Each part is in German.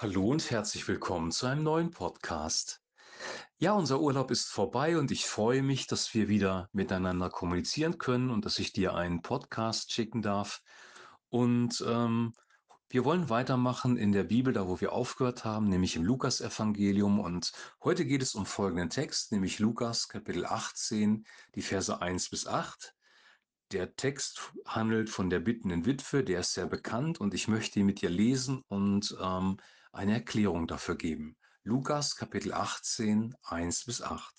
Hallo und herzlich willkommen zu einem neuen Podcast. Ja, unser Urlaub ist vorbei und ich freue mich, dass wir wieder miteinander kommunizieren können und dass ich dir einen Podcast schicken darf. Und ähm, wir wollen weitermachen in der Bibel, da wo wir aufgehört haben, nämlich im Lukas-Evangelium. Und heute geht es um folgenden Text, nämlich Lukas Kapitel 18, die Verse 1 bis 8. Der Text handelt von der bittenden Witwe, der ist sehr bekannt und ich möchte ihn mit dir lesen und ähm, eine Erklärung dafür geben. Lukas Kapitel 18, 1 bis 8.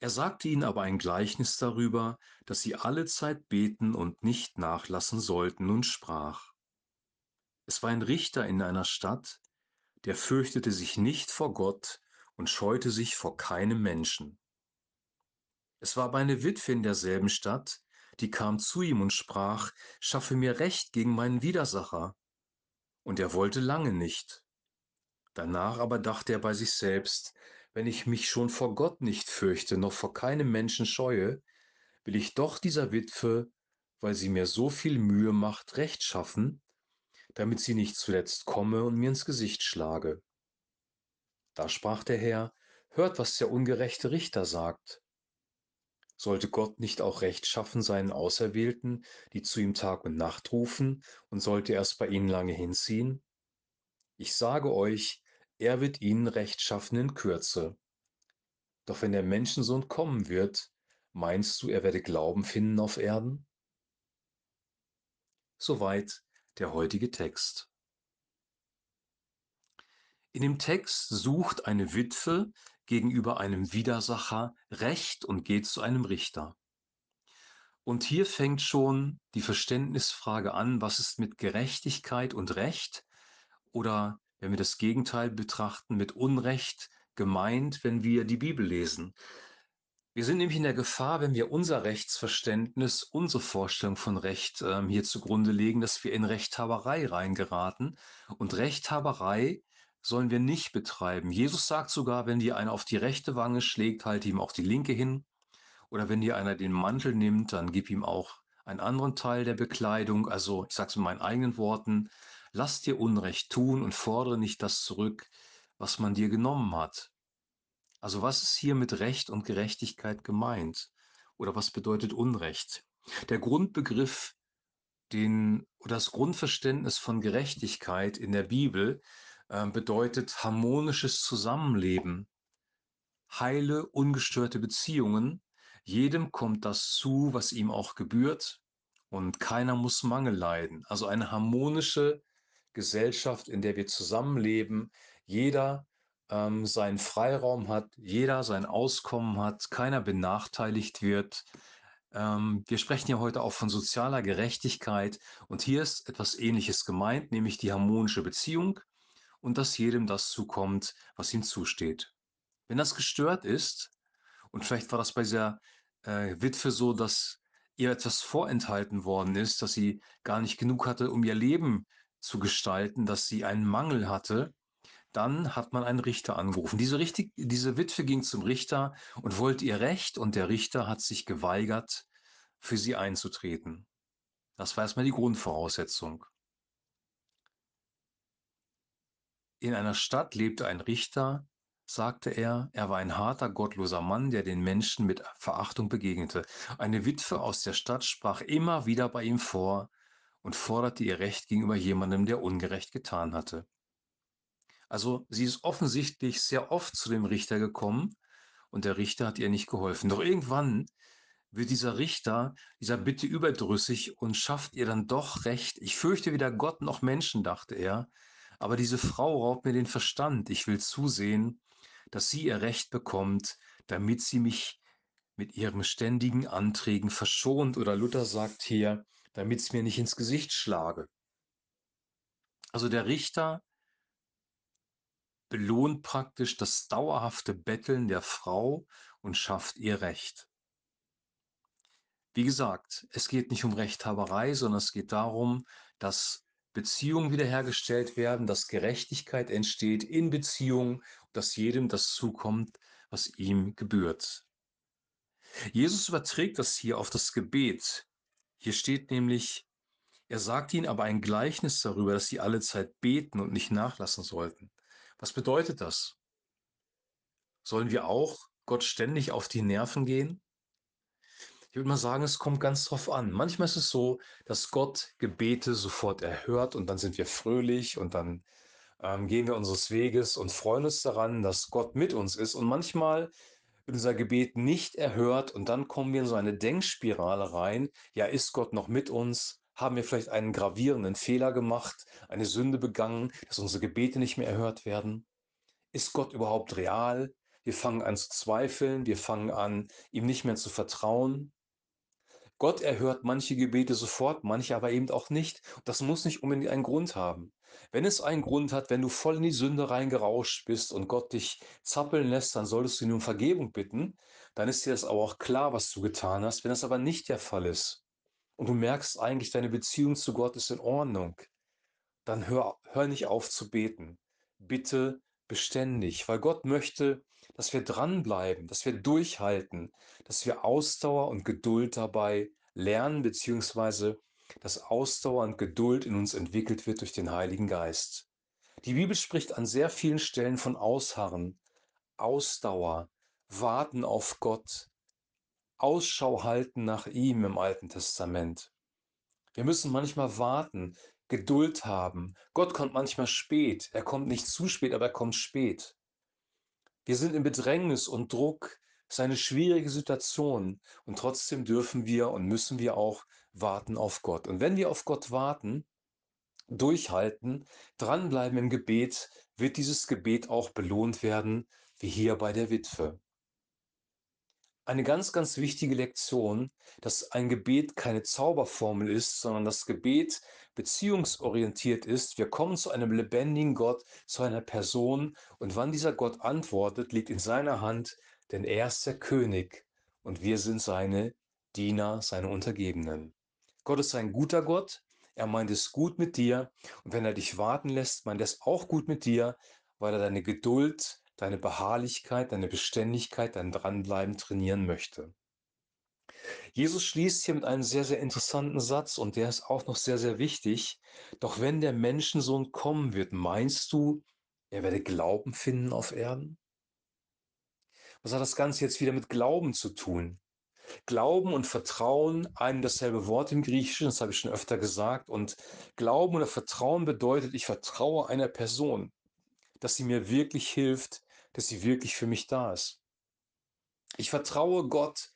Er sagte ihnen aber ein Gleichnis darüber, dass sie alle Zeit beten und nicht nachlassen sollten und sprach. Es war ein Richter in einer Stadt, der fürchtete sich nicht vor Gott und scheute sich vor keinem Menschen. Es war aber eine Witwe in derselben Stadt, die kam zu ihm und sprach, schaffe mir Recht gegen meinen Widersacher. Und er wollte lange nicht. Danach aber dachte er bei sich selbst, wenn ich mich schon vor Gott nicht fürchte, noch vor keinem Menschen scheue, will ich doch dieser Witwe, weil sie mir so viel Mühe macht, Recht schaffen, damit sie nicht zuletzt komme und mir ins Gesicht schlage. Da sprach der Herr, hört, was der ungerechte Richter sagt. Sollte Gott nicht auch Recht schaffen seinen Auserwählten, die zu ihm Tag und Nacht rufen, und sollte er es bei ihnen lange hinziehen? Ich sage euch, er wird ihnen Recht schaffen in Kürze. Doch wenn der Menschensohn kommen wird, meinst du, er werde Glauben finden auf Erden? Soweit der heutige Text. In dem Text sucht eine Witwe gegenüber einem Widersacher Recht und geht zu einem Richter. Und hier fängt schon die Verständnisfrage an, was ist mit Gerechtigkeit und Recht oder wenn wir das Gegenteil betrachten, mit Unrecht gemeint, wenn wir die Bibel lesen. Wir sind nämlich in der Gefahr, wenn wir unser Rechtsverständnis, unsere Vorstellung von Recht ähm, hier zugrunde legen, dass wir in Rechthaberei reingeraten. Und Rechthaberei sollen wir nicht betreiben. Jesus sagt sogar, wenn dir einer auf die rechte Wange schlägt, halte ihm auch die linke hin. Oder wenn dir einer den Mantel nimmt, dann gib ihm auch einen anderen Teil der Bekleidung. Also ich sage es mit meinen eigenen Worten, lass dir Unrecht tun und fordere nicht das zurück, was man dir genommen hat. Also was ist hier mit Recht und Gerechtigkeit gemeint? Oder was bedeutet Unrecht? Der Grundbegriff, den, oder das Grundverständnis von Gerechtigkeit in der Bibel ähm, bedeutet harmonisches Zusammenleben, heile, ungestörte Beziehungen. Jedem kommt das zu, was ihm auch gebührt und keiner muss Mangel leiden. Also eine harmonische Gesellschaft, in der wir zusammenleben, jeder ähm, seinen Freiraum hat, jeder sein Auskommen hat, keiner benachteiligt wird. Ähm, wir sprechen ja heute auch von sozialer Gerechtigkeit und hier ist etwas Ähnliches gemeint, nämlich die harmonische Beziehung und dass jedem das zukommt, was ihm zusteht. Wenn das gestört ist, und vielleicht war das bei dieser äh, Witwe so, dass ihr etwas vorenthalten worden ist, dass sie gar nicht genug hatte, um ihr Leben zu gestalten, dass sie einen Mangel hatte, dann hat man einen Richter angerufen. Diese, Richtig diese Witwe ging zum Richter und wollte ihr Recht und der Richter hat sich geweigert, für sie einzutreten. Das war erstmal die Grundvoraussetzung. In einer Stadt lebte ein Richter, sagte er, er war ein harter, gottloser Mann, der den Menschen mit Verachtung begegnete. Eine Witwe aus der Stadt sprach immer wieder bei ihm vor und forderte ihr Recht gegenüber jemandem, der Ungerecht getan hatte. Also sie ist offensichtlich sehr oft zu dem Richter gekommen und der Richter hat ihr nicht geholfen. Doch irgendwann wird dieser Richter dieser Bitte überdrüssig und schafft ihr dann doch Recht. Ich fürchte weder Gott noch Menschen, dachte er, aber diese Frau raubt mir den Verstand. Ich will zusehen, dass sie ihr Recht bekommt, damit sie mich mit ihrem ständigen Anträgen verschont. Oder Luther sagt hier, damit es mir nicht ins Gesicht schlage. Also der Richter belohnt praktisch das dauerhafte Betteln der Frau und schafft ihr Recht. Wie gesagt, es geht nicht um Rechthaberei, sondern es geht darum, dass Beziehungen wiederhergestellt werden, dass Gerechtigkeit entsteht in Beziehungen, dass jedem das zukommt, was ihm gebührt. Jesus überträgt das hier auf das Gebet. Hier steht nämlich, Er sagte ihnen aber ein Gleichnis darüber, dass sie alle Zeit beten und nicht nachlassen sollten. Was bedeutet das? Sollen wir auch Gott ständig auf die Nerven gehen? Ich würde mal sagen, es kommt ganz drauf an. Manchmal ist es so, dass Gott Gebete sofort erhört und dann sind wir fröhlich und dann ähm, gehen wir unseres Weges und freuen uns daran, dass Gott mit uns ist. Und manchmal wird unser Gebet nicht erhört und dann kommen wir in so eine Denkspirale rein. Ja, ist Gott noch mit uns? Haben wir vielleicht einen gravierenden Fehler gemacht, eine Sünde begangen, dass unsere Gebete nicht mehr erhört werden? Ist Gott überhaupt real? Wir fangen an zu zweifeln, wir fangen an, ihm nicht mehr zu vertrauen. Gott erhört manche Gebete sofort, manche aber eben auch nicht. Das muss nicht unbedingt einen Grund haben. Wenn es einen Grund hat, wenn du voll in die Sünde reingerauscht bist und Gott dich zappeln lässt, dann solltest du ihn um Vergebung bitten. Dann ist dir das aber auch klar, was du getan hast. Wenn das aber nicht der Fall ist und du merkst eigentlich, deine Beziehung zu Gott ist in Ordnung, dann hör, hör nicht auf zu beten. Bitte beständig, weil Gott möchte, dass wir dranbleiben, dass wir durchhalten, dass wir Ausdauer und Geduld dabei lernen, beziehungsweise dass Ausdauer und Geduld in uns entwickelt wird durch den Heiligen Geist. Die Bibel spricht an sehr vielen Stellen von Ausharren, Ausdauer, Warten auf Gott, Ausschau halten nach ihm im Alten Testament. Wir müssen manchmal warten, Geduld haben. Gott kommt manchmal spät. Er kommt nicht zu spät, aber er kommt spät. Wir sind in Bedrängnis und Druck. Es ist eine schwierige Situation und trotzdem dürfen wir und müssen wir auch warten auf Gott. Und wenn wir auf Gott warten, durchhalten, dranbleiben im Gebet, wird dieses Gebet auch belohnt werden, wie hier bei der Witwe eine ganz, ganz wichtige Lektion, dass ein Gebet keine Zauberformel ist, sondern das Gebet beziehungsorientiert ist. Wir kommen zu einem lebendigen Gott, zu einer Person und wann dieser Gott antwortet, liegt in seiner Hand, denn er ist der König und wir sind seine Diener, seine Untergebenen. Gott ist ein guter Gott, er meint es gut mit dir und wenn er dich warten lässt, meint er es auch gut mit dir, weil er deine Geduld, deine Beharrlichkeit, deine Beständigkeit, dein Dranbleiben trainieren möchte. Jesus schließt hier mit einem sehr, sehr interessanten Satz und der ist auch noch sehr, sehr wichtig. Doch wenn der Menschensohn kommen wird, meinst du, er werde Glauben finden auf Erden? Was hat das Ganze jetzt wieder mit Glauben zu tun? Glauben und Vertrauen, ein dasselbe Wort im Griechischen, das habe ich schon öfter gesagt. Und Glauben oder Vertrauen bedeutet, ich vertraue einer Person, dass sie mir wirklich hilft, dass sie wirklich für mich da ist. Ich vertraue Gott,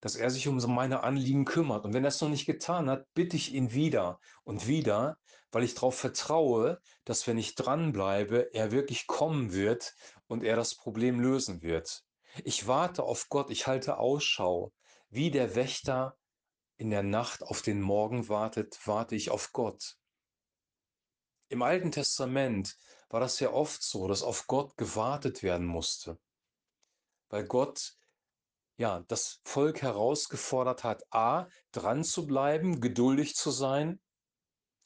dass er sich um meine Anliegen kümmert. Und wenn er es noch nicht getan hat, bitte ich ihn wieder und wieder, weil ich darauf vertraue, dass wenn ich dranbleibe, er wirklich kommen wird und er das Problem lösen wird. Ich warte auf Gott, ich halte Ausschau. Wie der Wächter in der Nacht auf den Morgen wartet, warte ich auf Gott. Im Alten Testament war das ja oft so, dass auf Gott gewartet werden musste, weil Gott ja das Volk herausgefordert hat, a dran zu bleiben, geduldig zu sein,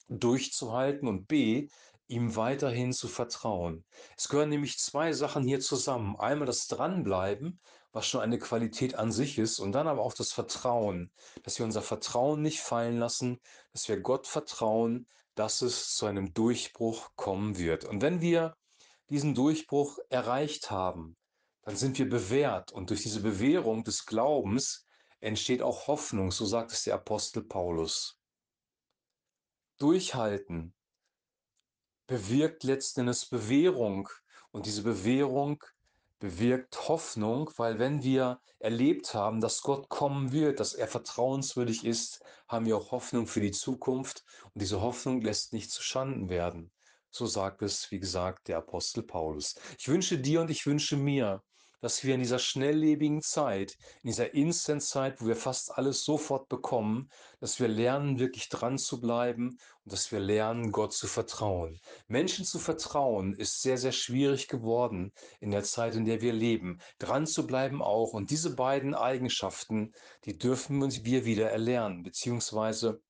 durchzuhalten und b ihm weiterhin zu vertrauen. Es gehören nämlich zwei Sachen hier zusammen. Einmal das Dranbleiben, was schon eine Qualität an sich ist, und dann aber auch das Vertrauen, dass wir unser Vertrauen nicht fallen lassen, dass wir Gott vertrauen, dass es zu einem Durchbruch kommen wird. Und wenn wir diesen Durchbruch erreicht haben, dann sind wir bewährt und durch diese Bewährung des Glaubens entsteht auch Hoffnung, so sagt es der Apostel Paulus. Durchhalten bewirkt letzten Endes Bewährung und diese Bewährung bewirkt Hoffnung, weil wenn wir erlebt haben, dass Gott kommen wird, dass er vertrauenswürdig ist, haben wir auch Hoffnung für die Zukunft und diese Hoffnung lässt nicht zu Schanden werden. So sagt es, wie gesagt, der Apostel Paulus. Ich wünsche dir und ich wünsche mir, dass wir in dieser schnelllebigen Zeit, in dieser Instant-Zeit, wo wir fast alles sofort bekommen, dass wir lernen, wirklich dran zu bleiben und dass wir lernen, Gott zu vertrauen. Menschen zu vertrauen ist sehr, sehr schwierig geworden in der Zeit, in der wir leben. Dran zu bleiben auch. Und diese beiden Eigenschaften, die dürfen wir wieder erlernen, beziehungsweise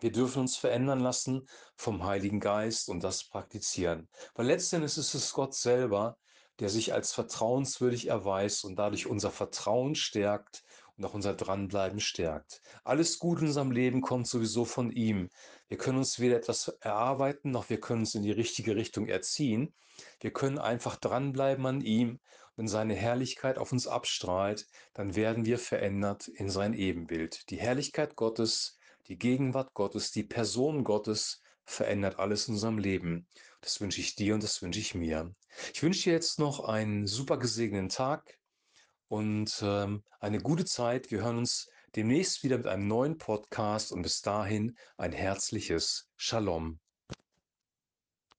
wir dürfen uns verändern lassen vom Heiligen Geist und das praktizieren. Weil letztendlich ist es Gott selber, der sich als vertrauenswürdig erweist und dadurch unser Vertrauen stärkt und auch unser Dranbleiben stärkt. Alles Gute in unserem Leben kommt sowieso von ihm. Wir können uns weder etwas erarbeiten, noch wir können uns in die richtige Richtung erziehen. Wir können einfach dranbleiben an ihm. Wenn seine Herrlichkeit auf uns abstrahlt, dann werden wir verändert in sein Ebenbild. Die Herrlichkeit Gottes, die Gegenwart Gottes, die Person Gottes verändert alles in unserem Leben. Das wünsche ich dir und das wünsche ich mir. Ich wünsche dir jetzt noch einen super gesegneten Tag und ähm, eine gute Zeit. Wir hören uns demnächst wieder mit einem neuen Podcast und bis dahin ein herzliches Shalom.